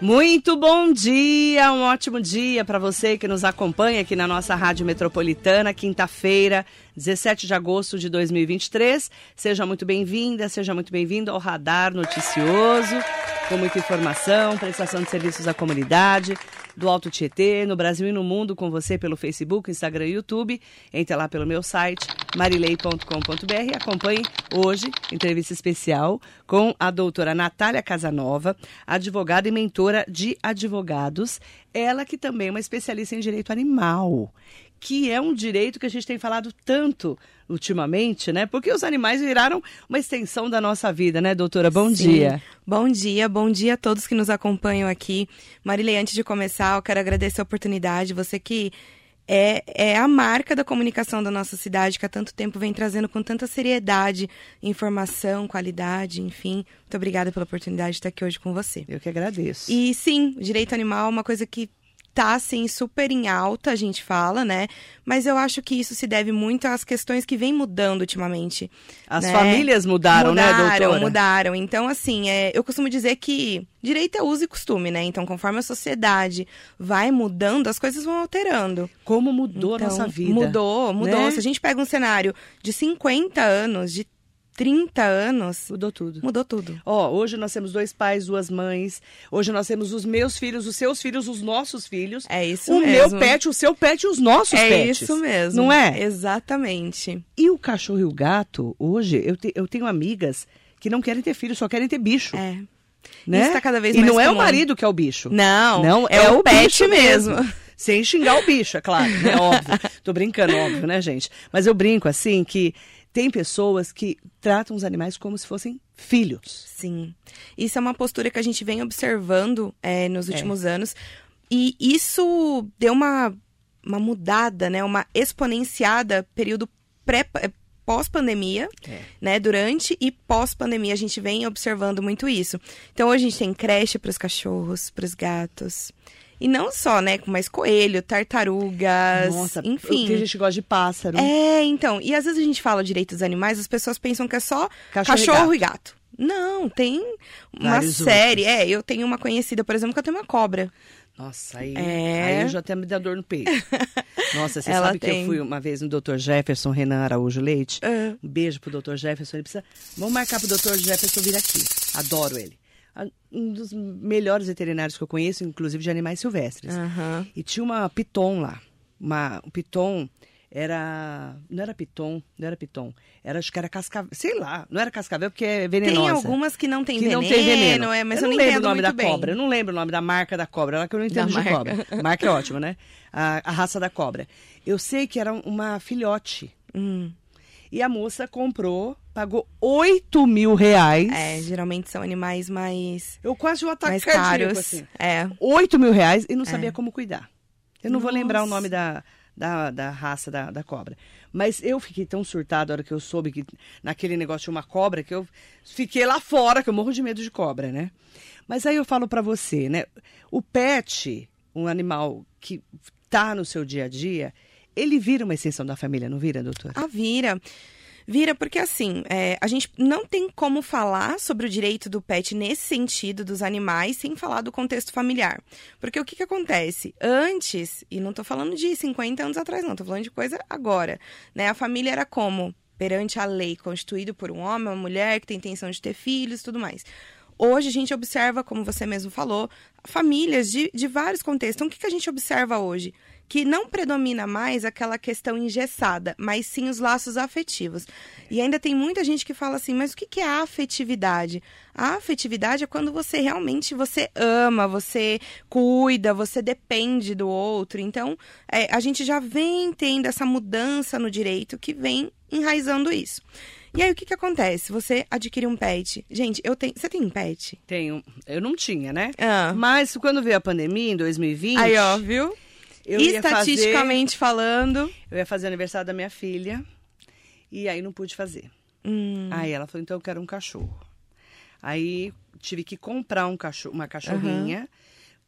Muito bom dia, um ótimo dia para você que nos acompanha aqui na nossa Rádio Metropolitana, quinta-feira, 17 de agosto de 2023. Seja muito bem-vinda, seja muito bem-vindo ao Radar Noticioso, com muita informação, prestação de serviços à comunidade, do Alto Tietê, no Brasil e no mundo, com você pelo Facebook, Instagram e YouTube. Entre lá pelo meu site, marilei.com.br e acompanhe hoje entrevista especial com a doutora Natália Casanova, advogada e mentora de advogados, ela que também é uma especialista em direito animal que é um direito que a gente tem falado tanto ultimamente, né? Porque os animais viraram uma extensão da nossa vida, né, doutora? Bom Sim. dia. Bom dia, bom dia a todos que nos acompanham aqui. Marilei, antes de começar, eu quero agradecer a oportunidade. Você que é, é a marca da comunicação da nossa cidade, que há tanto tempo vem trazendo com tanta seriedade informação, qualidade, enfim. Muito obrigada pela oportunidade de estar aqui hoje com você. Eu que agradeço. E sim, direito animal é uma coisa que tá assim super em alta, a gente fala, né? Mas eu acho que isso se deve muito às questões que vem mudando ultimamente. As né? famílias mudaram, mudaram, né, doutora? Mudaram, mudaram. Então, assim, é, eu costumo dizer que direito é uso e costume, né? Então, conforme a sociedade vai mudando, as coisas vão alterando. Como mudou então, a nossa vida? Mudou, mudou. Né? Se a gente pega um cenário de 50 anos, de 30 anos. Mudou tudo. Mudou tudo. Ó, hoje nós temos dois pais, duas mães. Hoje nós temos os meus filhos, os seus filhos, os nossos filhos. É isso o mesmo. O meu pet, o seu pet e os nossos é pets. É isso mesmo. Não é? Exatamente. E o cachorro e o gato, hoje, eu, te, eu tenho amigas que não querem ter filho, só querem ter bicho. É. Né? Isso tá cada vez e mais não comum. é o marido que é o bicho. Não, não é, é o, o pet mesmo. mesmo. Sem xingar o bicho, é claro, né? Óbvio. Tô brincando, óbvio, né, gente? Mas eu brinco assim que tem pessoas que tratam os animais como se fossem filhos. Sim. Isso é uma postura que a gente vem observando é, nos últimos é. anos. E isso deu uma, uma mudada, né? Uma exponenciada período pré pós-pandemia, é. né? Durante e pós-pandemia a gente vem observando muito isso. Então hoje a gente tem creche para os cachorros, para os gatos. E não só, né? Mas coelho, tartarugas, Nossa, enfim. Tem gente que gosta de pássaro. É, então. E às vezes a gente fala direitos dos animais, as pessoas pensam que é só cachorro, cachorro e, gato. e, gato. Não, tem uma Vários série. outros. É, eu tenho uma conhecida, por exemplo, que eu tenho uma cobra. Nossa, aí, é... aí eu já até me dá dor no peito. Nossa, você Ela sabe tem... que eu fui uma vez no Dr. Jefferson Renan Araújo Leite? Uh. Um beijo pro Dr. Jefferson. Ele precisa. Vamos marcar pro Dr. Jefferson vir aqui. Adoro ele um dos melhores veterinários que eu conheço, inclusive de animais silvestres. Uhum. E tinha uma piton lá. Uma, um piton era. Não era piton, não era piton. Era, acho que era cascavel. Sei lá, não era cascavel porque é venenosa. Tem algumas que não tem que veneno, não tem veneno. É, mas eu, eu não nem lembro o nome da bem. cobra. Eu não lembro o nome da marca da cobra. Ela que eu não entendo da de marca. cobra. Marca é ótima, né? A, a, raça da cobra. Eu sei que era uma filhote. Hum. E a moça comprou, pagou 8 mil reais. É, geralmente são animais mais. Eu quase um ataque mais caros. assim. É. 8 mil reais e não sabia É. como cuidar. Eu não vou Nossa. lembrar o nome da, da, da raça da, da cobra. Mas eu fiquei tão surtada a hora que eu soube que naquele negócio tinha uma cobra que eu fiquei lá fora, que eu morro de medo de cobra, né? Mas aí eu falo pra você, né? O pet, um animal que tá no seu dia a dia, ele vira uma extensão da família, não vira, doutora? Ah, vira. Vira porque, assim, é, a gente não tem como falar sobre o direito do pet nesse sentido dos animais sem falar do contexto familiar. Porque o que, que acontece? Antes, e não tô falando de 50 anos atrás, não, tô falando de coisa agora, né? A família era como? Perante a lei, constituído por um homem, uma mulher que tem intenção de ter filhos tudo mais. Hoje a gente observa, como você mesmo falou, famílias de, de vários contextos. Então, o que, que a gente observa hoje? Que não predomina mais aquela questão engessada, mas sim os laços afetivos. E ainda tem muita gente que fala assim, mas o que é a afetividade? A afetividade é quando você realmente você ama, você cuida, você depende do outro. Então, é, a gente já vem tendo essa mudança no direito que vem enraizando isso. E aí, o que, que acontece? Você adquire um pet. Gente, eu tenho. Você tem um pet? Tenho. Eu não tinha, né? Ah. Mas quando veio a pandemia, em 2020. Aí, ó, viu? Eu Estatisticamente fazer, falando. Eu ia fazer o aniversário da minha filha. E aí não pude fazer. Hum. Aí ela falou, então eu quero um cachorro. Aí tive que comprar um cachorro, uma cachorrinha. Uhum.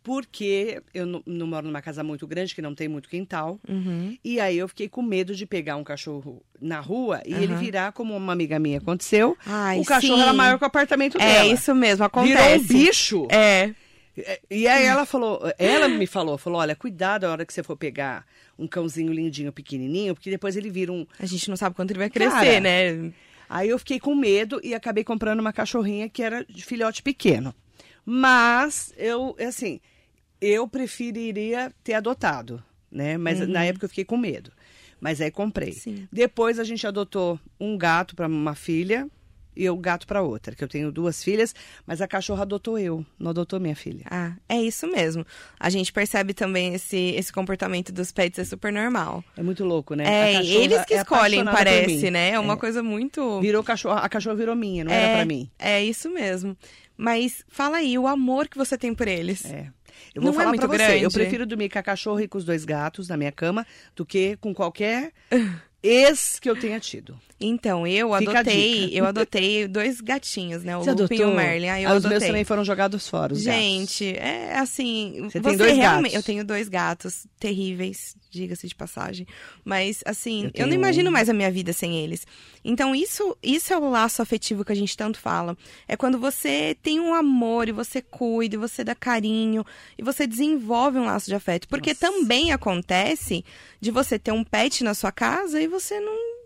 Porque eu não, não, moro numa casa muito grande, que não tem muito quintal. Uhum. E aí eu fiquei com medo de pegar um cachorro na rua e Uhum. ele virar, como uma amiga minha aconteceu. Ai, o cachorro sim. era maior que o apartamento É dela. isso mesmo, acontece. Virou um bicho. É. É, E aí ela falou, ela me falou, falou, olha, cuidado a hora que você for pegar um cãozinho lindinho, pequenininho, porque depois ele vira um... A gente não sabe quanto ele vai crescer, Cara, né? Aí eu fiquei com medo e acabei comprando uma cachorrinha que era de filhote pequeno. Mas eu, assim, eu preferiria ter adotado, né? Mas na época eu fiquei com medo. Mas aí comprei. Sim. Depois a gente adotou um gato para uma filha e o gato para outra, que eu tenho duas filhas, mas a cachorra adotou eu, não adotou minha filha. Ah, é isso mesmo. A gente percebe também esse, esse comportamento dos pets é super normal. É muito louco, né? É, eles que é escolhem, parece, né? É uma É. coisa muito. Virou cachorra, a cachorra virou minha, não era para mim. É isso mesmo. Mas fala aí, o amor que você tem por eles. É. Eu vou Não é falar muito pra você, grande? eu prefiro dormir com a cachorra e com os dois gatos na minha cama do que com qualquer ex que eu tenha tido. Então, eu Fica adotei, eu adotei dois gatinhos, né? O Você Lupin e o Merlin. Aí Ah, os meus também foram jogados fora, os gatos. Gente, é assim. Você tem dois realmente. gatos? Eu tenho dois gatos terríveis, diga-se de passagem. Mas, assim, Eu eu, tenho não imagino mais a minha vida sem eles. Então, isso, isso é o laço afetivo que a gente tanto fala. É quando você tem um amor e você cuida, e você dá carinho, e você desenvolve um laço de afeto. Porque Nossa. também acontece de você ter um pet na sua casa e você não.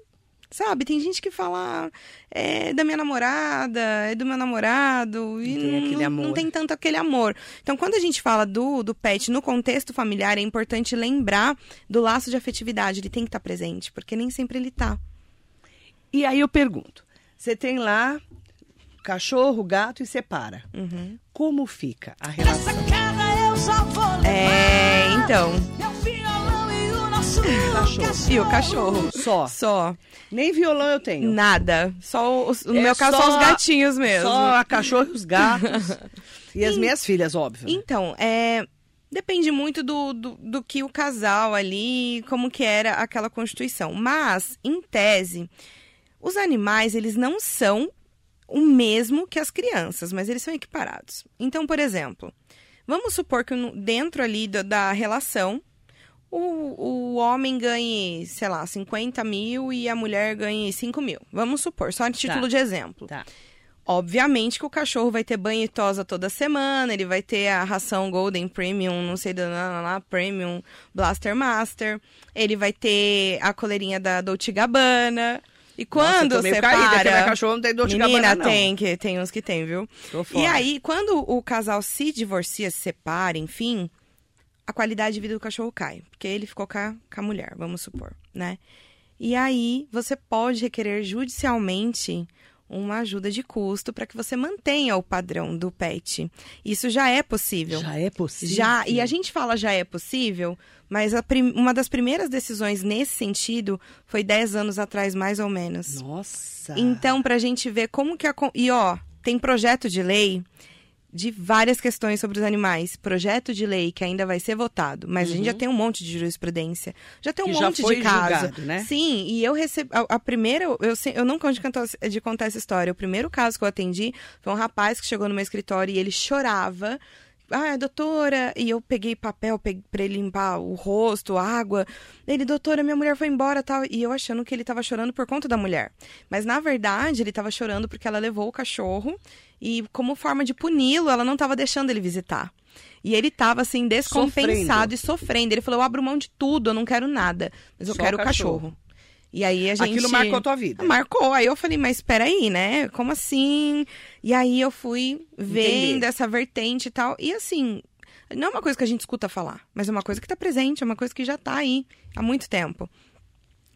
Sabe, tem gente que fala, é da minha namorada, é do meu namorado, e Não não, amor. não tem tanto aquele amor. Então, quando a gente fala do, do pet no contexto familiar, é importante lembrar do laço de afetividade. Ele tem que estar presente, porque nem sempre ele tá. E aí eu pergunto, você tem lá cachorro, gato e separa. Uhum. Como fica a relação? É, então. Cachorro. E o cachorro? Só. Só. Nem violão eu tenho. Nada. Só os, no É meu caso, só- só os gatinhos mesmo. Só a cachorra e os gatos. e as minhas filhas, óbvio. né? Então, é. Depende muito do, do, do que o casal ali, como que era aquela constituição. Mas, em tese, os animais, eles não são o mesmo que as crianças, mas eles são equiparados. Então, por exemplo, vamos supor que dentro ali da, da relação, o, o homem ganhe, sei lá, 50 mil e a mulher ganhe 5 mil. Vamos supor, só a título Tá. de exemplo. Tá. Obviamente que o cachorro vai ter banho e tosa toda semana, ele vai ter a ração Golden Premium, não sei da lá, Premium Blaster Master, ele vai ter a coleirinha da Dolce Gabbana. E quando Nossa, você caída, para... cachorra não tem dor de Menina, Gabbana, não. tem, que, tem uns que tem, viu? E aí, quando o casal se divorcia, se separa, enfim, a qualidade de vida do cachorro cai. Porque ele ficou com a, com a mulher, vamos supor, né? E aí, você pode requerer judicialmente uma ajuda de custo para que você mantenha o padrão do pet. Isso já é possível. Já é possível? Já, e a gente fala já é possível, mas a prim- uma das primeiras decisões nesse sentido foi 10 anos atrás, mais ou menos. Nossa. Então, pra gente ver como que a. E ó, tem projeto de lei de várias questões sobre os animais. Projeto de lei que ainda vai ser votado, mas a gente já tem um monte de jurisprudência. Já tem um Uhum. Que já monte de caso. julgado, né? Sim, e eu recebi. A, a primeira, eu, se- eu não canso de, de contar essa história. O primeiro caso que eu atendi foi um rapaz que chegou no meu escritório e ele chorava. Ah, doutora, e eu peguei papel pe- pra ele limpar o rosto, água. Ele, doutora, minha mulher foi embora tal. E eu achando que ele tava chorando por conta da mulher. Mas na verdade, ele tava chorando porque ela levou o cachorro e, como forma de puni-lo, ela não tava deixando ele visitar. E ele tava assim, descompensado Sofrendo. e sofrendo. Ele falou: eu abro mão de tudo, eu não quero nada. Mas eu Só quero o o cachorro. cachorro. E aí a gente. Aquilo marcou a tua vida. Marcou. Aí eu falei, mas peraí, né? Como assim? E aí eu fui vendo essa vertente e tal. E assim, não é uma coisa que a gente escuta falar, mas é uma coisa que tá presente, é uma coisa que já tá aí há muito tempo.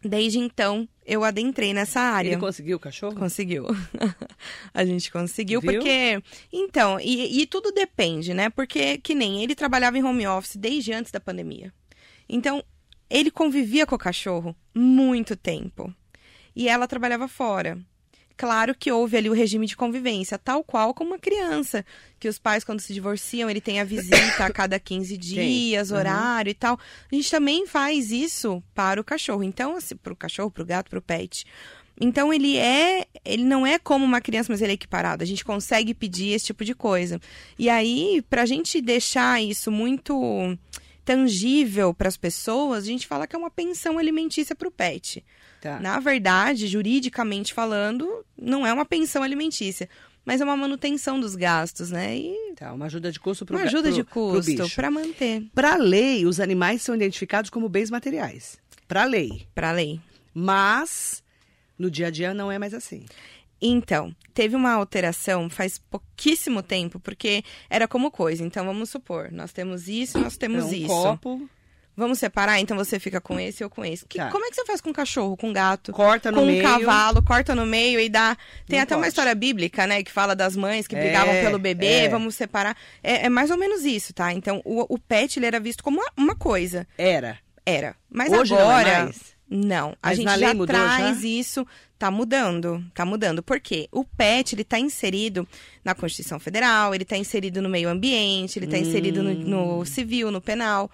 Desde então, eu adentrei nessa área. Ele conseguiu o cachorro? Conseguiu. a gente conseguiu, Viu? porque. Então, e, e tudo depende, né? Porque, que nem ele trabalhava em home office desde antes da pandemia. Então, ele convivia com o cachorro muito tempo. E ela trabalhava fora. Claro que houve ali o regime de convivência, tal qual como uma criança. Que os pais, quando se divorciam, ele tem a visita a cada 15 dias, Uhum. horário e tal. A gente também faz isso para o cachorro. Então, assim, para o cachorro, para o gato, para o pet. Então ele é, ele não é como uma criança, mas ele é equiparado. A gente consegue pedir esse tipo de coisa. E aí, pra gente deixar isso muito tangível para as pessoas, a gente fala que é uma pensão alimentícia para o pet. Tá. Na verdade, juridicamente falando, não é uma pensão alimentícia. mas é uma manutenção dos gastos, né? E Tá, uma ajuda de custo para uma ajuda de custo para manter. Para a lei, os animais são identificados como bens materiais. Para a lei. Para a lei. Mas no dia a dia não é mais assim. Então, teve uma alteração faz pouquíssimo tempo, porque era como coisa. Então, vamos supor, nós temos isso, nós temos é um isso. copo, Vamos separar? Então você fica com esse ou com esse. Que- Tá. Como é que você faz com cachorro, com gato? corta no com um meio. cavalo, corta no meio e dá. Tem Não até uma pode. história bíblica, né? Que fala das mães que É, brigavam pelo bebê, é. vamos separar. É, é mais ou menos isso, tá? Então, o, o pet ele era visto como uma, uma coisa. Era. Era. Mas Hoje não é agora. mais? Não, a Mas gente já mudou, traz já? isso, tá mudando, tá mudando. Por quê? O PET, ele tá inserido na Constituição Federal, ele tá inserido no meio ambiente, ele tá inserido no, Hum. no civil, no penal,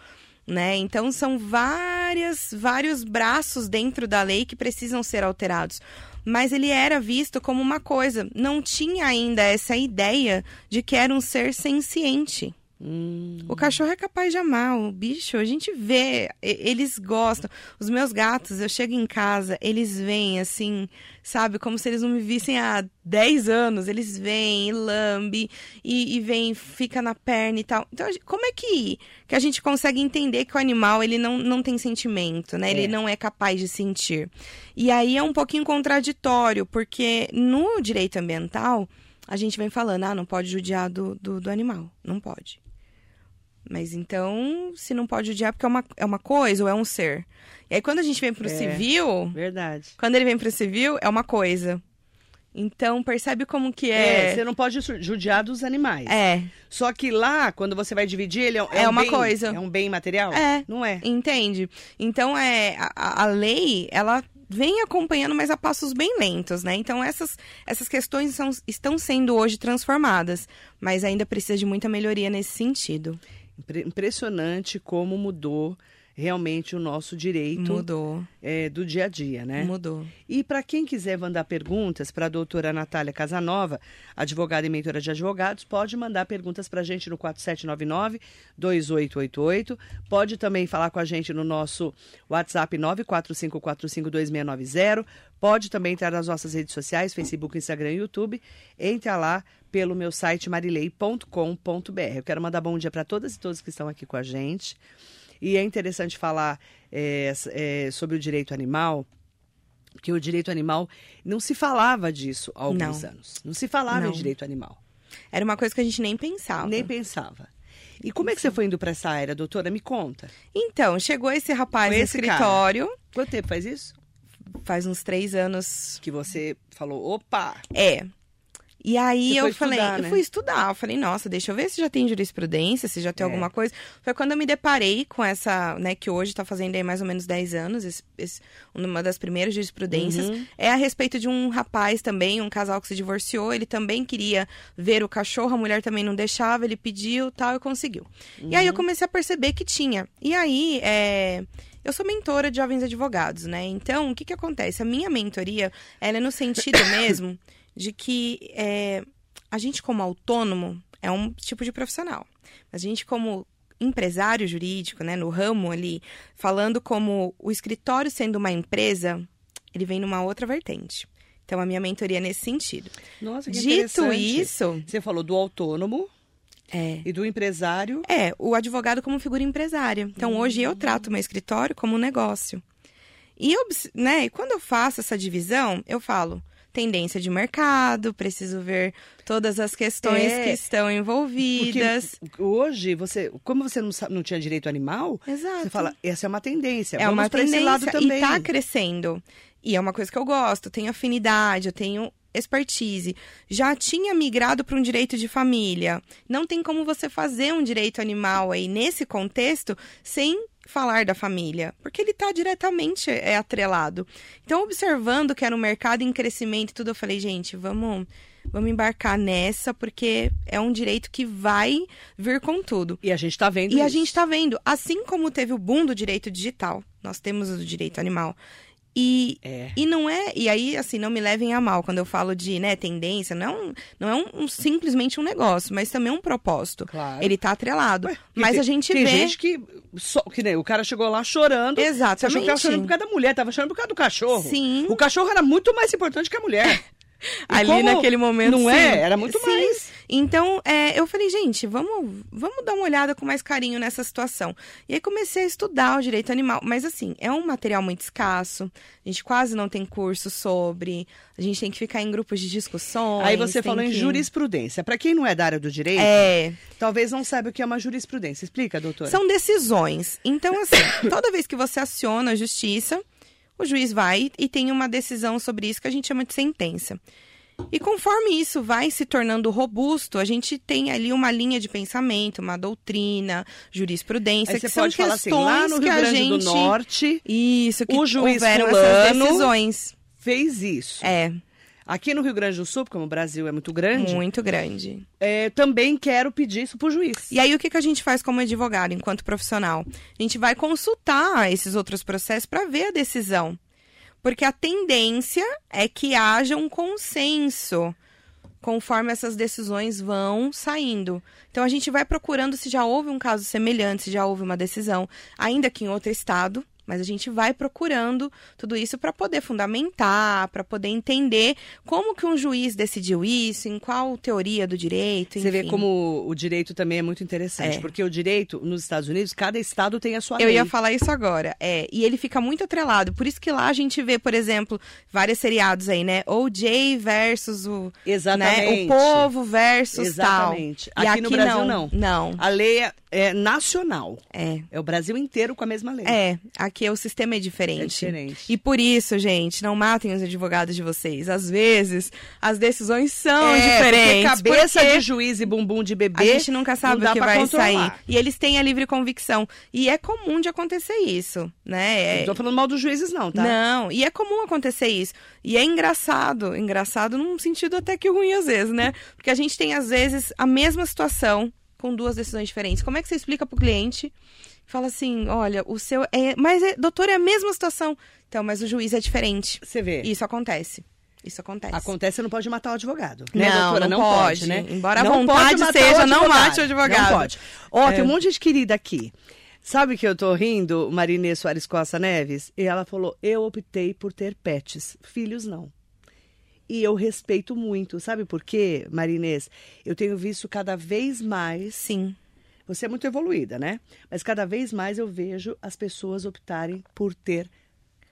né? Então, são várias, vários braços dentro da lei que precisam ser alterados. Mas ele era visto como uma coisa, não tinha ainda essa ideia de que era um ser senciente. Hum, O cachorro é capaz de amar, o bicho, a gente vê, eles gostam. Os meus gatos, eu chego em casa, eles vêm assim, sabe, como se eles não me vissem há 10 anos. Eles vêm e lambe, e, e vem, fica na perna e tal. Então, como é que, que a gente consegue entender que o animal, ele não, não tem sentimento, né? É. Ele não é capaz de sentir. E aí é um pouquinho contraditório, porque no direito ambiental, a gente vem falando, ah, não pode judiar do, do, do animal. Não pode. Mas então, se não pode judiar, porque é uma, é uma coisa ou é um ser. E aí, quando a gente vem pro É. civil, verdade. quando ele vem pro civil, é uma coisa. Então, percebe como que É, é. você não pode ju- judiar dos animais. É, Só que lá, quando você vai dividir, ele é, um- É um uma bem- coisa. É um bem material? É. Não é? entende? Então, é a- a, a lei, ela vem acompanhando, mas a passos bem lentos, né? Então, essas, essas questões são, estão sendo hoje transformadas, mas ainda precisa de muita melhoria nesse sentido. Impre- Impressionante como mudou realmente o nosso direito Mudou, é, do dia a dia, né? mudou. E para quem quiser mandar perguntas para a doutora Natália Casanova, advogada e mentora de advogados, pode mandar perguntas para a gente no 4799-2888. Pode também falar com a gente no nosso WhatsApp 945452690. Pode também entrar nas nossas redes sociais, Facebook, Instagram e YouTube. Entra lá pelo meu site marilei.com.br. Eu quero mandar bom dia para todas e todos que estão aqui com a gente. E é interessante falar é, é, sobre o direito animal, porque o direito animal não se falava disso há alguns Não. anos. Não se falava Não. em direito animal. Era uma coisa que a gente nem pensava. Nem pensava. E como é que você foi indo para essa área, doutora? Me conta. Então, chegou esse rapaz Foi no esse cara. escritório, Quanto tempo faz isso? faz uns três anos. Que você falou, opa, É. E aí Você eu falei, estudar, eu né? fui estudar, eu falei, nossa, deixa eu ver se já tem jurisprudência, se já tem É. alguma coisa. Foi quando eu me deparei com essa, né, que hoje tá fazendo aí mais ou menos 10 anos, esse- esse- uma das primeiras jurisprudências. Uhum. É a respeito de um rapaz também, um casal que se divorciou, ele também queria ver o cachorro, a mulher também não deixava, ele pediu, tal, e conseguiu. E aí eu Uhum. comecei a perceber que tinha. E aí, é, eu sou mentora de jovens advogados, né? Então, o que que acontece? A minha mentoria, ela é no sentido mesmo de que é, a gente como autônomo é um tipo de profissional. A gente como empresário jurídico, né, no ramo ali, falando como o escritório sendo uma empresa, ele vem numa outra vertente. Então, a minha mentoria é nesse sentido. nossa, que Dito isso, Você falou do autônomo é, e do empresário. É, o advogado como figura empresária. Então, hoje eu trato meu escritório como um negócio. E, eu, né, e quando eu faço essa divisão, eu falo tendência de mercado, preciso ver todas as questões É, que estão envolvidas. Hoje, você, como você não, não tinha direito animal, Exato. você fala, essa é uma tendência. é Vamos uma pra esse tendência lado também. e tá crescendo. E é uma coisa que eu gosto, tenho afinidade, eu tenho expertise. Já tinha migrado para um direito de família. Não tem como você fazer um direito animal aí nesse contexto sem falar da família, porque ele está diretamente é, atrelado. Então, observando que era um mercado em crescimento e tudo, eu falei, gente, vamos vamos embarcar nessa, porque é um direito que vai vir com tudo. E a gente tá vendo E a isso. gente está vendo, assim como teve o boom do direito digital, nós temos o direito animal. E, É. e não é, e aí assim, não me levem a mal quando eu falo de, né, tendência, não, é um- não é um, um- simplesmente um negócio, mas também um propósito. Claro. Ele tá atrelado. Ué, mas tem- a gente tem vê gente que, só, que nem o cara chegou lá chorando. Você achou que tava chorando por causa da mulher, tava chorando por causa do cachorro. Sim. O cachorro era muito mais importante que a mulher. ali naquele momento. Não sim. é? Era muito Sim. mais. Então, é, eu falei, gente, vamos, vamos dar uma olhada com mais carinho nessa situação. E aí comecei a estudar o direito animal. Mas, assim, é um material muito escasso. A gente quase não tem curso sobre. A gente tem que ficar em grupos de discussões. Aí você falou em que- jurisprudência. Para quem não é da área do direito, É, talvez não saiba o que é uma jurisprudência. Explica, doutora. São decisões. Então, assim, toda vez que você aciona a justiça, o juiz vai e tem uma decisão sobre isso que a gente chama de sentença. E conforme isso vai se tornando robusto, a gente tem ali uma linha de pensamento, uma doutrina, jurisprudência, que são falar assim, questões lá no que Rio a Grande gente... do Norte Isso, que o juiz houveram fulano essas decisões. fez isso. É, Aqui no Rio Grande do Sul, como o Brasil é muito grande, muito grande. é, também quero pedir isso pro juiz. E aí, o que, que a gente faz como advogado, enquanto profissional? A gente vai consultar esses outros processos para ver a decisão. Porque a tendência é que haja um consenso conforme essas decisões vão saindo. Então, a gente vai procurando se já houve um caso semelhante, se já houve uma decisão, ainda que em outro estado. Mas a gente vai procurando tudo isso para poder fundamentar, para poder entender como que um juiz decidiu isso, em qual teoria do direito, Você vê enfim. como o direito também é muito interessante, É. porque o direito nos Estados Unidos, cada estado tem a sua Eu lei. ia falar isso agora. É, e ele fica muito atrelado. Por isso que lá a gente vê, por exemplo, vários seriados aí, né? O.J. versus o. Exatamente. Né? O povo versus Exatamente. tal. E Aqui no Brasil, não. não. Não. A lei é, é nacional. É. É o Brasil inteiro com a mesma lei. É, aqui o sistema é diferente. É diferente. E por isso, gente, não matem os advogados de vocês. Às vezes, as decisões são É, diferentes. Porque cabeça porque de juiz e bumbum de bebê. A gente nunca sabe o que vai controlar. sair. E eles têm a livre convicção. E é comum de acontecer isso, né? É- Não tô falando mal dos juízes, não, tá? Não, e é comum acontecer isso. E é engraçado, engraçado num sentido até que ruim às vezes, né? Porque a gente tem às vezes a mesma situação com duas decisões diferentes. Como é que você explica pro cliente? Fala assim, olha, o seu é, mas é, doutor, é a mesma situação. Então, mas o juiz é diferente. Você vê. Isso acontece. Isso acontece. Acontece, você não pode matar o advogado. né, Não, doutora? não pode, pode. né? Embora a Não vontade seja, não mate o advogado. Não pode. Ó, É. tem um monte de gente querida aqui. Sabe que eu tô rindo, Marinê Soares Costa Neves? E ela falou: eu optei por ter pets. Filhos não. E eu respeito muito. Sabe por quê, Marinês? Eu tenho visto cada vez mais. Sim. Você é muito evoluída, né? Mas cada vez mais eu vejo as pessoas optarem por ter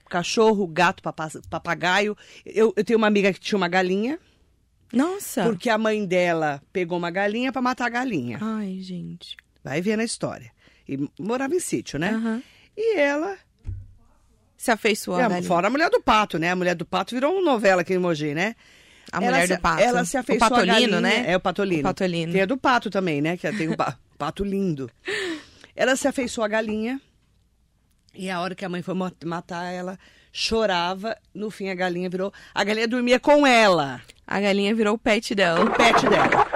cachorro, gato, papa- papagaio. Eu, eu tenho uma amiga que tinha uma galinha, Nossa. porque a mãe dela pegou uma galinha para matar a galinha. Ai, gente. Vai ver na história. E morava em sítio, né? Aham. E ela, Se afeiçoou é, fora a mulher do pato, né? A mulher do pato virou uma novela aqui em Mogi, né? A Ela mulher se- do pato. Ela se afeiçoou o patolino, né? É o patolino. O patolino. Tem a do pato também, né? Que tem o pa- pato lindo. Ela se afeiçoou à galinha. E a hora que a mãe foi ma- matar ela, chorava. No fim, a galinha virou... A galinha dormia com ela. A galinha virou o pet dela. O pet dela.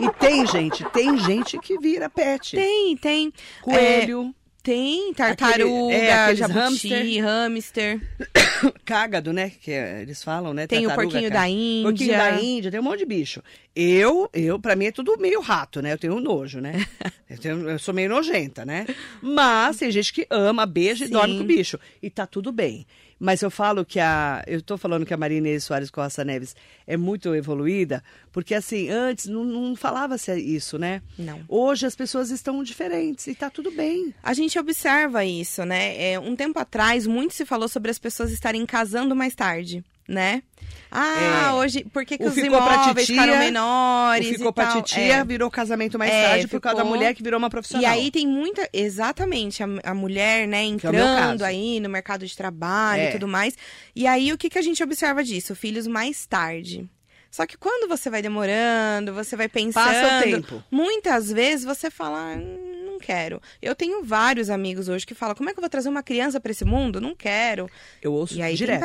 E tem gente, tem gente que vira pet. Tem, tem. Coelho, Tem tartaruga, Aquele- é, jabuti, hamster. cágado, né? Que é- eles falam, né? Tem o porquinho cá- da Índia. Porquinho da Índia, tem um monte de bicho. Eu, eu, pra mim é tudo meio rato, né? Eu tenho nojo, né? eu, tenho- eu sou meio nojenta, né? Mas tem gente que ama, beija e Sim. dorme com o bicho. E tá tudo bem. Mas eu falo que a. Eu tô falando que a Maria Inês Soares Costa Neves é muito evoluída, porque assim, antes não, não falava-se isso, né? Não. Hoje as pessoas estão diferentes e tá tudo bem. A gente observa isso, né? É, um tempo atrás, muito se falou sobre as pessoas estarem casando mais tarde, né? Ah, É. hoje, por que, que os ficou imóveis titia, ficaram menores O ficou e pra tal? titia, É. virou casamento mais É, tarde por causa da ficou- mulher que virou uma profissional. E aí tem muita. Exatamente, a, a mulher, né, é entrando aí no mercado de trabalho É. e tudo mais. E aí o que, que a gente observa disso? Filhos mais tarde. Só que quando você vai demorando, você vai pensando. Passa o tempo. Muitas vezes você fala, "Hum, não quero. Eu tenho vários amigos hoje que falam, como é que eu vou trazer uma criança pra esse mundo? Não quero. Eu ouço E aí direto.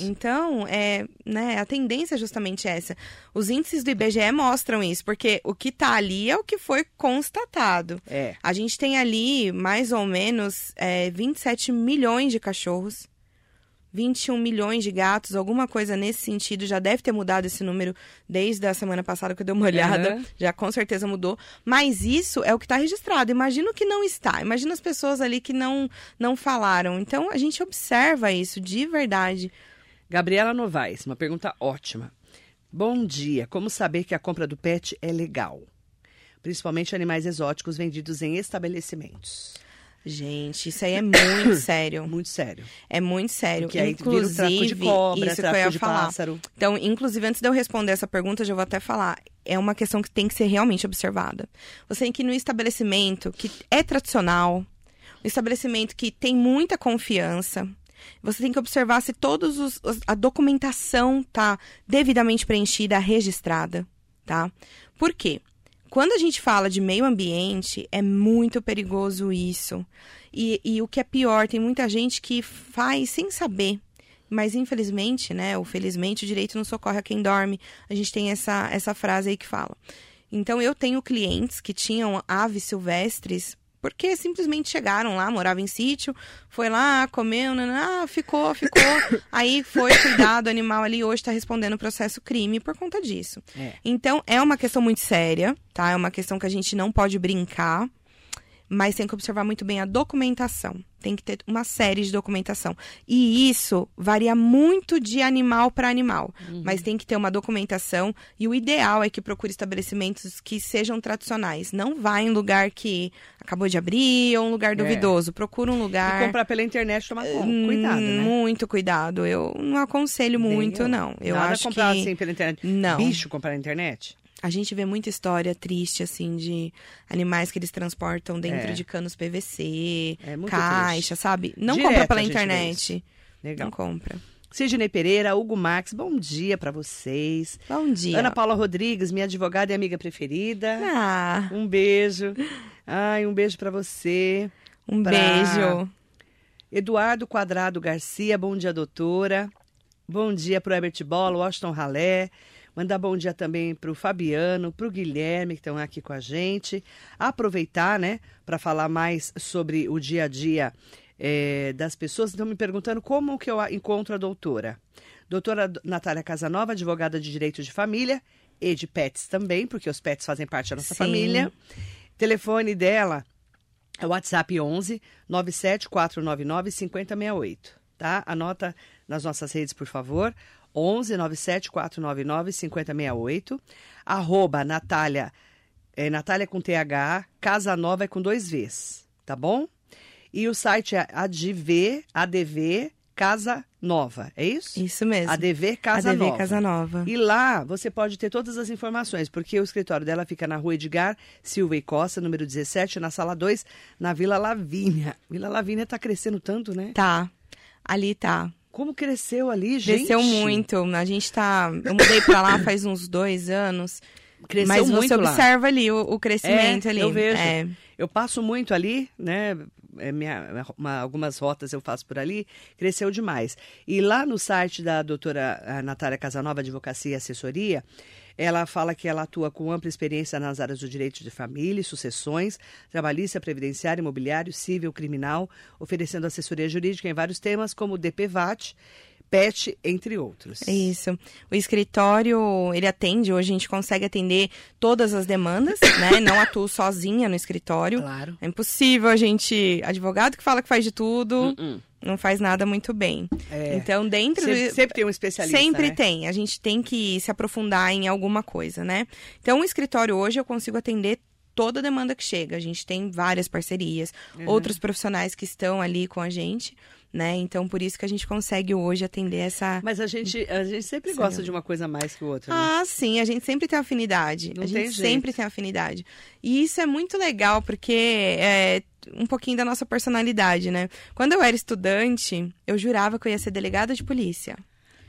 Então, é, né, a tendência é justamente essa. Os índices do IBGE mostram isso, porque o que tá ali é o que foi constatado. É. A gente tem ali mais ou menos é, 27 milhões de cachorros, 21 milhões de gatos, alguma coisa nesse sentido. Já deve ter mudado esse número desde a semana passada que eu dei uma olhada. Aham. Já com certeza mudou. Mas isso é o que está registrado. Imagina o que não está. Imagina as pessoas ali que não, não falaram. Então a gente observa isso de verdade. Gabriela Novaes, uma pergunta ótima. Bom dia. Como saber que a compra do pet é legal? Principalmente animais exóticos vendidos em estabelecimentos. Gente, isso aí é muito sério. Muito sério. É muito sério. Porque aí inclusive, vira o de cobra, isso que eu ia de falar. pássaro. Então, inclusive, antes de eu responder essa pergunta, eu já vou até falar. É uma questão que tem que ser realmente observada. Você tem que ir no estabelecimento que é tradicional, um estabelecimento que tem muita confiança. Você tem que observar se todos os, os- a documentação tá devidamente preenchida, registrada, tá? Por quê? Quando a gente fala de meio ambiente, é muito perigoso isso. E, e o que é pior, tem muita gente que faz sem saber. Mas infelizmente, né, ou felizmente, o direito não socorre a quem dorme. A gente tem essa, essa frase aí que fala. Então, eu tenho clientes que tinham aves silvestres porque simplesmente chegaram lá, moravam em sítio, foi lá, comeu, naná, ah, ficou, ficou. Aí foi cuidado, o animal ali hoje está respondendo processo crime por conta disso. É. Então, é uma questão muito séria, tá? É uma questão que a gente não pode brincar, mas tem que observar muito bem a documentação. Tem que ter uma série de documentação. E isso varia muito de animal para animal, mas tem que ter uma documentação. E o ideal é que procure estabelecimentos que sejam tradicionais. Não vá em lugar que acabou de abrir ou um lugar duvidoso. Procura um E lugar. comprar pela internet, tomar cuidado, né? Muito cuidado. Eu não aconselho muito, eu. não. Eu Nada acho comprar que assim pela internet. Não. Bicho comprar na internet? A gente vê muita história triste, assim, de animais que eles transportam dentro É. de canos PVC, É caixa, sabe? Não Direto compra pela internet. Legal. Não compra. Sidney Pereira, Hugo Max, bom dia pra vocês. Bom dia. Ana Paula Rodrigues, minha advogada e amiga preferida. Ah, Um beijo. Ai, um beijo pra você. um Pra- beijo. Eduardo Quadrado Garcia, bom dia, doutora. Bom dia pro Herbert Bola, Washington Ralé. Mandar bom dia também pro Fabiano, pro Guilherme, que estão aqui com a gente. Aproveitar, né, para falar mais sobre o dia a dia eh, das pessoas. Estão me perguntando como que eu encontro a doutora. Doutora Natália Casanova, advogada de direito de família e de pets também, porque os pets fazem parte da nossa Sim. família. Telefone dela é o WhatsApp 11 97499 5068, tá? Anota nas nossas redes, por favor. 11 97499 5068. Arroba Natália, é, Natália com TH, Casa Nova é com dois Vs, tá bom? E o site é ADV, ADV Casa Nova, é isso? Isso mesmo. ADV Casa ADV Nova. Casa Nova. E lá você pode ter todas as informações, porque o escritório dela fica na rua Edgar Silva e Costa, número 17, na sala 2, na Vila Lavínia. Vila Lavínia tá crescendo tanto, né? Tá. Ali tá. Como cresceu ali, gente? Cresceu muito. A gente tá. Eu mudei pra lá faz uns dois anos. Cresceu mas muito você lá. observa ali o, o crescimento É, ali. eu vejo. É. Eu passo muito ali, né? É minha, uma- algumas rotas eu faço por ali, cresceu demais. E lá no site da doutora ah, Natália Casanova, Advocacia e Assessoria, ela fala que ela atua com ampla experiência nas áreas do direito de família e sucessões, trabalhista, previdenciário, imobiliário, civil, criminal, oferecendo assessoria jurídica em vários temas, como DPVAT, PET, entre outros. É Isso. O escritório, ele atende, hoje a gente consegue atender todas as demandas, né? Não atuo sozinha no escritório. Claro. É impossível a gente, advogado que fala que faz de tudo, Hum, não faz nada muito bem. É. Então, dentro Sempre, do- sempre tem um especialista. Sempre né? tem. A gente tem que se aprofundar em alguma coisa, né? Então, o escritório hoje eu consigo atender toda demanda que chega. A gente tem várias parcerias, Uhum. outros profissionais que estão ali com a gente, né? Então, por isso que a gente consegue hoje atender essa. Mas a gente, a gente sempre gosta de uma coisa mais que outra. né? Ah, sim, a gente sempre tem afinidade. Não a gente jeito. sempre tem afinidade. E isso é muito legal, porque é um pouquinho da nossa personalidade, né? Quando eu era estudante, eu jurava que eu ia ser delegada de polícia.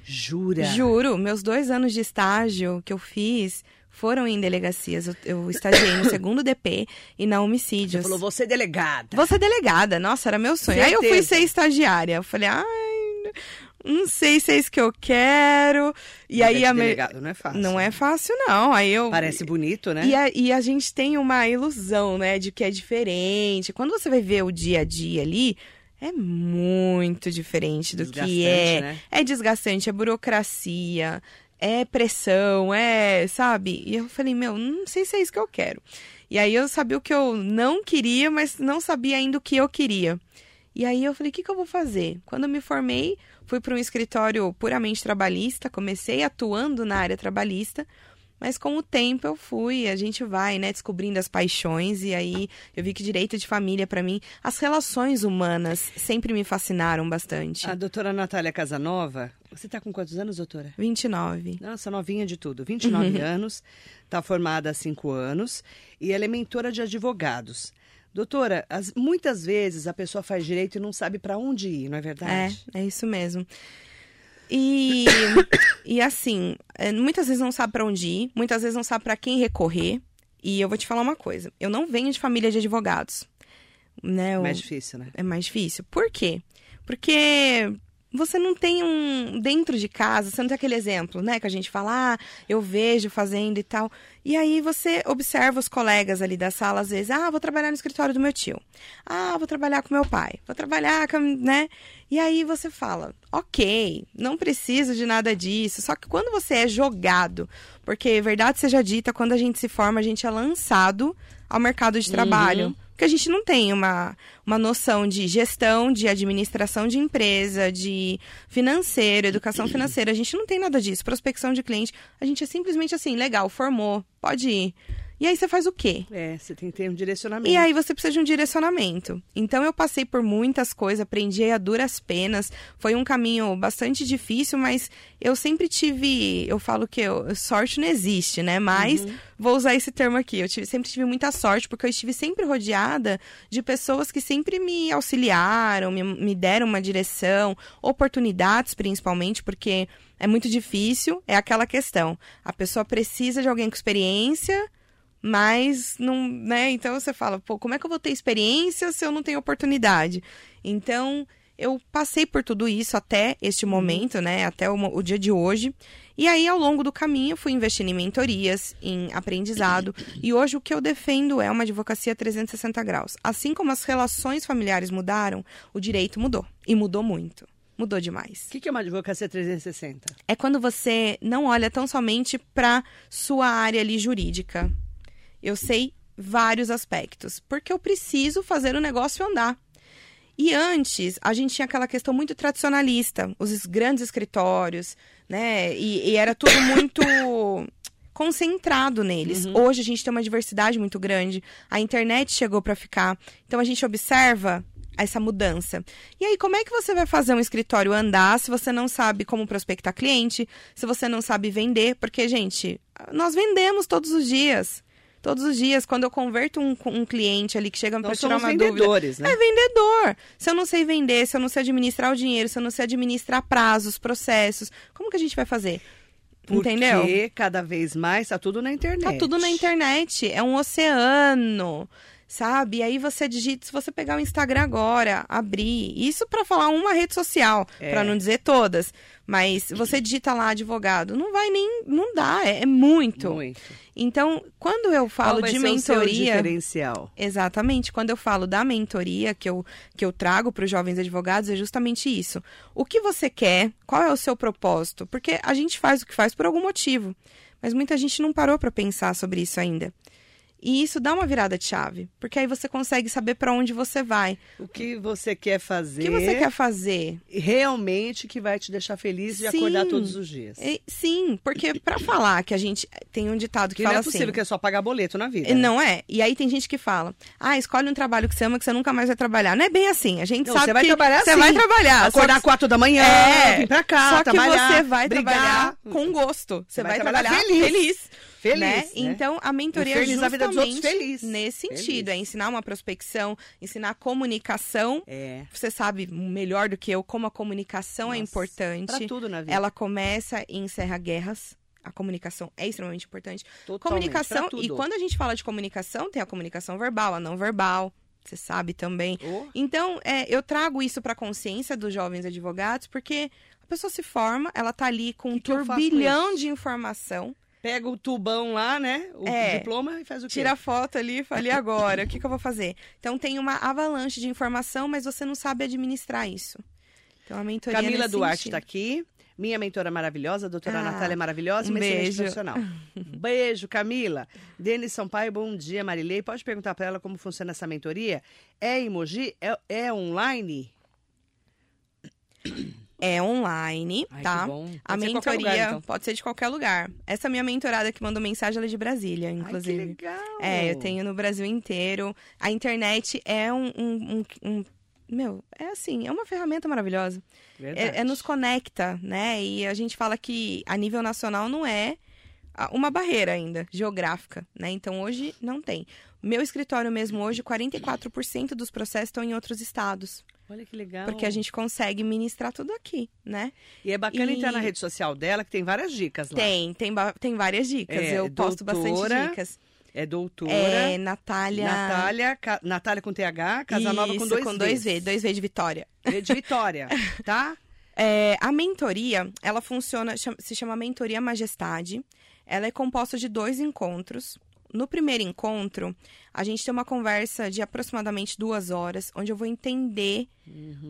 Jura? Juro, meus dois anos de estágio que eu fiz foram em delegacias. Eu, eu estagiei no segundo DP e na Você homicídios. falou, você é delegada. Vou ser delegada, nossa, era meu sonho. Aí eu fui Certeza. ser estagiária. Eu falei, ai, não sei se é isso que eu quero. E aí a delegado não é fácil. Não é fácil, não. Aí eu. Parece bonito, né? E a, e a gente tem uma ilusão, né, de que é diferente. Quando você vai ver o dia a dia ali, é muito diferente do que é. né? É desgastante, é burocracia, é pressão, é, sabe? E eu falei, meu, não sei se é isso que eu quero. E aí eu sabia o que eu não queria, mas não sabia ainda o que eu queria. E aí eu falei, o que, que eu vou fazer? Quando eu me formei, fui para um escritório puramente trabalhista, comecei atuando na área trabalhista, mas com o tempo eu fui, a gente vai, né, descobrindo as paixões e aí eu vi que direito de família para mim, as relações humanas sempre me fascinaram bastante. A doutora Natália Casanova, você está com quantos anos, doutora? 29. Nossa, novinha de tudo. 29 anos, está formada há 5 anos e ela é mentora de advogados. Doutora, as, muitas vezes a pessoa faz direito e não sabe para onde ir, não é verdade? É, é isso mesmo. E, e assim, é, muitas vezes não sabe para onde ir, muitas vezes não sabe para quem recorrer. E eu vou te falar uma coisa: eu não venho de família de advogados. Né? É mais difícil, né? É mais difícil. Por quê? Porque você não tem um dentro de casa, você não tem aquele exemplo, né, que a gente fala, ah, eu vejo fazendo e tal. E aí você observa os colegas ali da sala às vezes, ah, vou trabalhar no escritório do meu tio. Ah, vou trabalhar com meu pai. Vou trabalhar com, né? E aí você fala, OK, não preciso de nada disso. Só que quando você é jogado, porque verdade seja dita, quando a gente se forma, a gente é lançado ao mercado de trabalho. Uhum porque a gente não tem uma, uma noção de gestão, de administração de empresa, de financeiro, educação financeira. A gente não tem nada disso. Prospecção de cliente. A gente é simplesmente assim, legal, formou, pode ir. E aí você faz o quê? É, você tem que ter um direcionamento. E aí você precisa de um direcionamento. Então eu passei por muitas coisas, aprendi a duras penas. Foi um caminho bastante difícil, mas eu sempre tive, eu falo que eu, sorte não existe, né? Mas uhum. vou usar esse termo aqui. Eu tive, sempre tive muita sorte, porque eu estive sempre rodeada de pessoas que sempre me auxiliaram, me, me deram uma direção, oportunidades principalmente, porque é muito difícil, é aquela questão. A pessoa precisa de alguém com experiência mas não, né? Então você fala, pô, como é que eu vou ter experiência se eu não tenho oportunidade? Então, eu passei por tudo isso até este uhum. momento, né? Até o, o, dia de hoje. E aí, ao longo do caminho, fui investindo em mentorias, em aprendizado. E hoje o que eu defendo é uma advocacia 360 graus. Assim como as relações familiares mudaram, o direito mudou. E mudou muito. Mudou demais. O que, que é uma advocacia 360? É quando você não olha tão somente para sua área ali jurídica eu sei vários aspectos, porque eu preciso fazer o negócio andar. E antes, a gente tinha aquela questão muito tradicionalista, os grandes escritórios, né? E, e era tudo muito concentrado neles. Uhum. Hoje a gente tem uma diversidade muito grande, a internet chegou para ficar. Então a gente observa essa mudança. E aí, como é que você vai fazer um escritório andar se você não sabe como prospectar cliente, se você não sabe vender? Porque, gente, nós vendemos todos os dias todos os dias. Quando eu converto um, um cliente ali que chega para tirar uma vendedores, dúvida. Né? É vendedor. Se eu não sei vender, se eu não sei administrar o dinheiro, se eu não sei administrar prazos, processos, como que a gente vai fazer? Porque Entendeu? Cada vez mais tá tudo na internet. Tá tudo na internet. É um oceano sabe? E aí você digita, se você pegar o Instagram agora, abrir, isso para falar uma rede social, é. para não dizer todas, mas você digita lá advogado, não vai nem, não dá, é, é muito. Muito. Então, quando eu falo de mentoria, diferencial. Exatamente, quando eu falo da mentoria que eu, que eu trago para os jovens advogados é justamente isso. O que você quer? Qual é o seu propósito? Porque a gente faz o que faz por algum motivo, mas muita gente não parou para pensar sobre isso ainda. E isso dá uma virada de chave, porque aí você consegue saber para onde você vai. O que você quer fazer. O que você quer fazer. Realmente que vai te deixar feliz de sim, acordar todos os dias. É, sim, porque para falar que a gente tem um ditado que, que fala não é possível assim, que é só pagar boleto na vida. Né? Não é. E aí tem gente que fala: "Ah, escolhe um trabalho que você ama que você nunca mais vai trabalhar". Não é bem assim. A gente não, sabe você vai que trabalhar você sim. vai trabalhar, acordar às quatro da manhã, é, vir para cá, só trabalhar, que você vai brigar. trabalhar com gosto. Você, você vai, vai, trabalhar, trabalhar feliz. feliz. Feliz, né? né? Então, a mentoria feliz é justamente a vida dos outros feliz. nesse sentido. Feliz. É ensinar uma prospecção, ensinar comunicação. É. Você sabe melhor do que eu como a comunicação é Nossa, é importante. Pra tudo na vida. Ela começa e encerra guerras. A comunicação é extremamente importante. Totalmente, comunicação, e quando a gente fala de comunicação, tem a comunicação verbal, a não verbal. Você sabe também. Oh. Então, é, eu trago isso para a consciência dos jovens advogados, porque a pessoa se forma, ela tá ali com um que que turbilhão de informação pega o tubão lá, né? O É. diploma e faz o quê? Tira a foto ali e fala, e agora? O que, que eu vou fazer? Então tem uma avalanche de informação, mas você não sabe administrar isso. Então a mentoria Camila Duarte está aqui. Minha mentora maravilhosa, a doutora Ah, Natália é maravilhosa, um uma beijo. profissional. Beijo, Camila. Denis Sampaio, bom dia, Marilei. Pode perguntar para ela como funciona essa mentoria? É emoji? É, é online? É online, Ai, tá? A mentoria lugar, então. pode ser de qualquer lugar. Essa minha mentorada que mandou mensagem, ela é de Brasília, inclusive. Ai, que legal. É, eu tenho no Brasil inteiro. A internet é um, um- um- um- Meu, é assim, é uma ferramenta maravilhosa. É, é nos conecta, né? E a gente fala que a nível nacional não é a- uma barreira ainda, geográfica, né? Então hoje não tem. Meu escritório mesmo hoje, 44% dos processos estão em outros estados. Olha que legal. Porque a gente consegue ministrar tudo aqui, né? E é bacana E- entrar na rede social dela, que tem várias dicas lá. Tem, tem, tem várias dicas. É, eu posto bastante doutora, dicas. É doutora. É, Natália. Natália, Ca- Natália com TH, Casanova com Isso, dois com Vs. dois V, dois V de Vitória. V de Vitória, tá? É, a mentoria, ela funciona, se chama Mentoria Majestade. Ela é composta de dois encontros. No primeiro encontro, a gente tem uma conversa de aproximadamente duas horas, onde eu vou entender,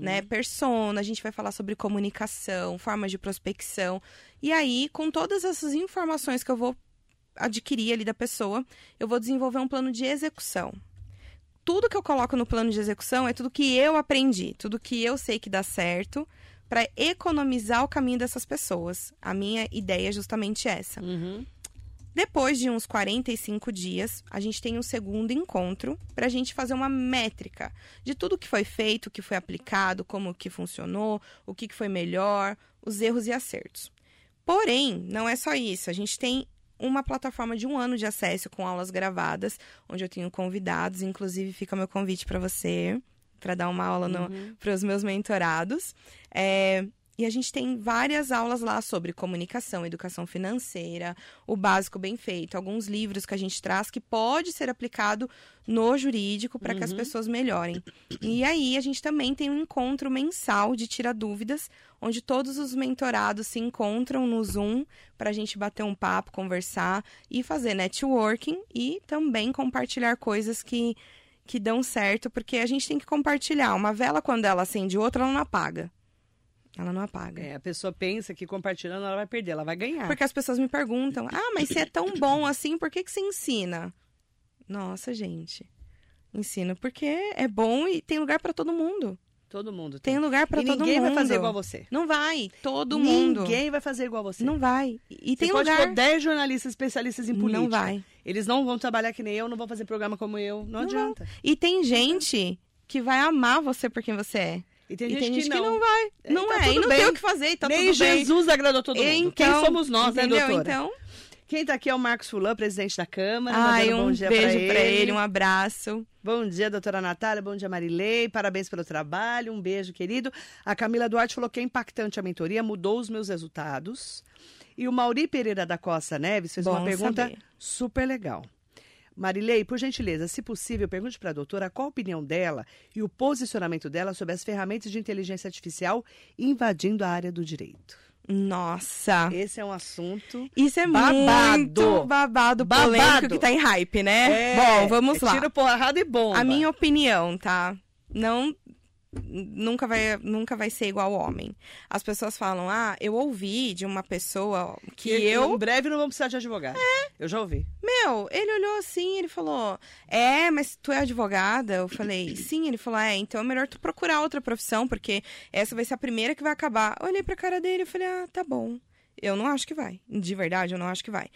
né, persona, a gente vai falar sobre comunicação, formas de prospecção. E aí, com todas essas informações que eu vou adquirir ali da pessoa, eu vou desenvolver um plano de execução. Tudo que eu coloco no plano de execução é tudo que eu aprendi, tudo que eu sei que dá certo, para economizar o caminho dessas pessoas. A minha ideia é justamente essa. Uhum. Depois de uns 45 dias, a gente tem um segundo encontro para a gente fazer uma métrica de tudo que foi feito, o que foi aplicado, como que funcionou, o que que foi melhor, os erros e acertos. Porém, não é só isso. A gente tem uma plataforma de um ano de acesso com aulas gravadas, onde eu tenho convidados, inclusive fica meu convite para você, para dar uma aula para os meus mentorados. É, e a gente tem várias aulas lá sobre comunicação, educação financeira, o básico bem feito, alguns livros que a gente traz que pode ser aplicado no jurídico para que as pessoas melhorem. E aí a gente também tem um encontro mensal de tira dúvidas, onde todos os mentorados se encontram no Zoom para a gente bater um papo, conversar e fazer networking e também compartilhar coisas que que dão certo, porque a gente tem que compartilhar. Uma vela, quando ela acende outra, ela não apaga. Ela não apaga. É, a pessoa pensa que compartilhando ela vai perder, ela vai ganhar. Porque as pessoas me perguntam: ah, mas se é tão bom assim, por que, que você ensina? Nossa, gente. Ensino porque é bom e tem lugar para todo mundo. Todo mundo Tem lugar para e todo mundo. ninguém vai fazer igual você. Não vai. Todo mundo. Ninguém vai fazer igual você. Não vai. E Você tem pode lugar. pôr 10 jornalistas especialistas em política. Não vai. Eles não vão trabalhar que nem eu, não vão fazer programa como eu. Não, Não adianta. E tem gente que vai amar você por quem você é. E tem e gente, tem gente que, não. vai. É, não tá é. E não bem. tem o que fazer. e Tá Nem tudo bem. Jesus agradou todo mundo. Quem Então, somos nós, entendeu? né, doutora? Então, Quem tá aqui é o Marcos Fulan, presidente da Câmara. ai, um bom dia beijo pra ele. um abraço. Bom dia, doutora Natália. Bom dia, Marilei. Parabéns pelo trabalho. Um beijo, querido. A Camila Duarte falou que é impactante a mentoria, mudou os meus resultados. E o Mauri Pereira da Costa Neves fez uma Bom pergunta saber. super legal. Marilei, por gentileza, se possível, pergunte para a doutora qual a opinião dela e o posicionamento dela sobre as ferramentas de inteligência artificial invadindo a área do direito. Nossa. Esse é um assunto. Isso é Babado. muito babado, Babado. polêmico que tá em hype, né? Bom, vamos é lá. Tiro porrada e bomba. A minha opinião, tá? Não nunca vai nunca vai ser igual ao homem. As pessoas falam: "Ah, eu ouvi de uma pessoa que Em eu, breve não vamos precisar de advogado. É. Eu já ouvi. meu, ele olhou assim, ele falou: "É, mas tu é advogada?" Eu falei: "Sim". Ele falou: "É, então é melhor tu procurar outra profissão, porque essa vai ser a primeira que vai acabar". Eu olhei pra cara dele e falei: "Ah, tá bom". Eu não acho que vai. De verdade, eu não acho que vai.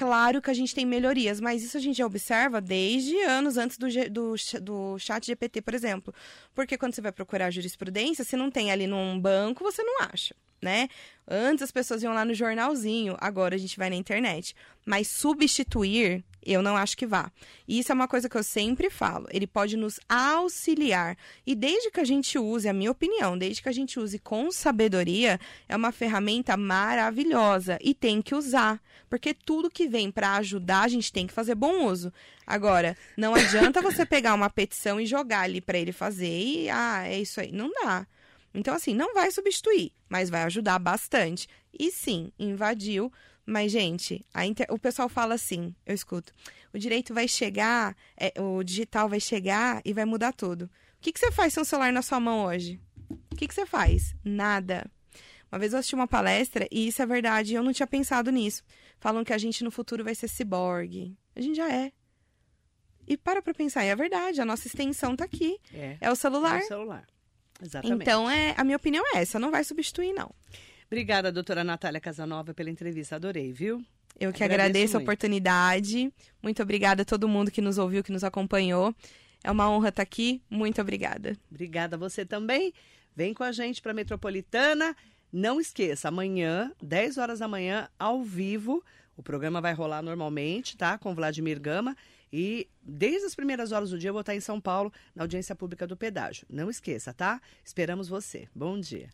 Claro que a gente tem melhorias, mas isso a gente já observa desde anos antes do, do, do chat GPT, por exemplo. Porque quando você vai procurar jurisprudência, se não tem ali num banco, você não acha, né? Antes as pessoas iam lá no jornalzinho, agora a gente vai na internet. Mas substituir, eu não acho que vá. E isso é uma coisa que eu sempre falo. Ele pode nos auxiliar. E desde que a gente use, a minha opinião, desde que a gente use com sabedoria, é uma ferramenta maravilhosa e tem que usar. Porque tudo que vem para ajudar, a gente tem que fazer bom uso. Agora, não adianta você pegar uma petição e jogar ali para ele fazer e, ah, é isso aí. Não dá. Então, assim, não vai substituir, mas vai ajudar bastante. E sim, invadiu. Mas, gente, a inter- o pessoal fala assim, eu escuto, o direito vai chegar, é, o digital vai chegar e vai mudar tudo. O que, que você faz sem um celular na sua mão hoje? O que, que você faz? Nada. Uma vez eu assisti uma palestra, e isso é verdade, eu não tinha pensado nisso. Falam que a gente no futuro vai ser ciborgue. A gente já é. E para pra pensar, é verdade, a nossa extensão tá aqui. É. É o celular. É o celular. Exatamente. Então, é, a minha opinião é essa, não vai substituir, não. Obrigada, doutora Natália Casanova, pela entrevista. Adorei, viu? Eu que Agradeço agradeço a oportunidade. Muito obrigada a todo mundo que nos ouviu, que nos acompanhou. É uma honra estar aqui. Muito obrigada. Obrigada a você também. Vem com a gente para Metropolitana. Não esqueça, amanhã, 10 horas da manhã, ao vivo, o programa vai rolar normalmente, tá? Com Vladimir Gama. E desde as primeiras horas do dia eu vou estar em São Paulo, na audiência pública do pedágio. Não esqueça, tá? Esperamos você. Bom dia.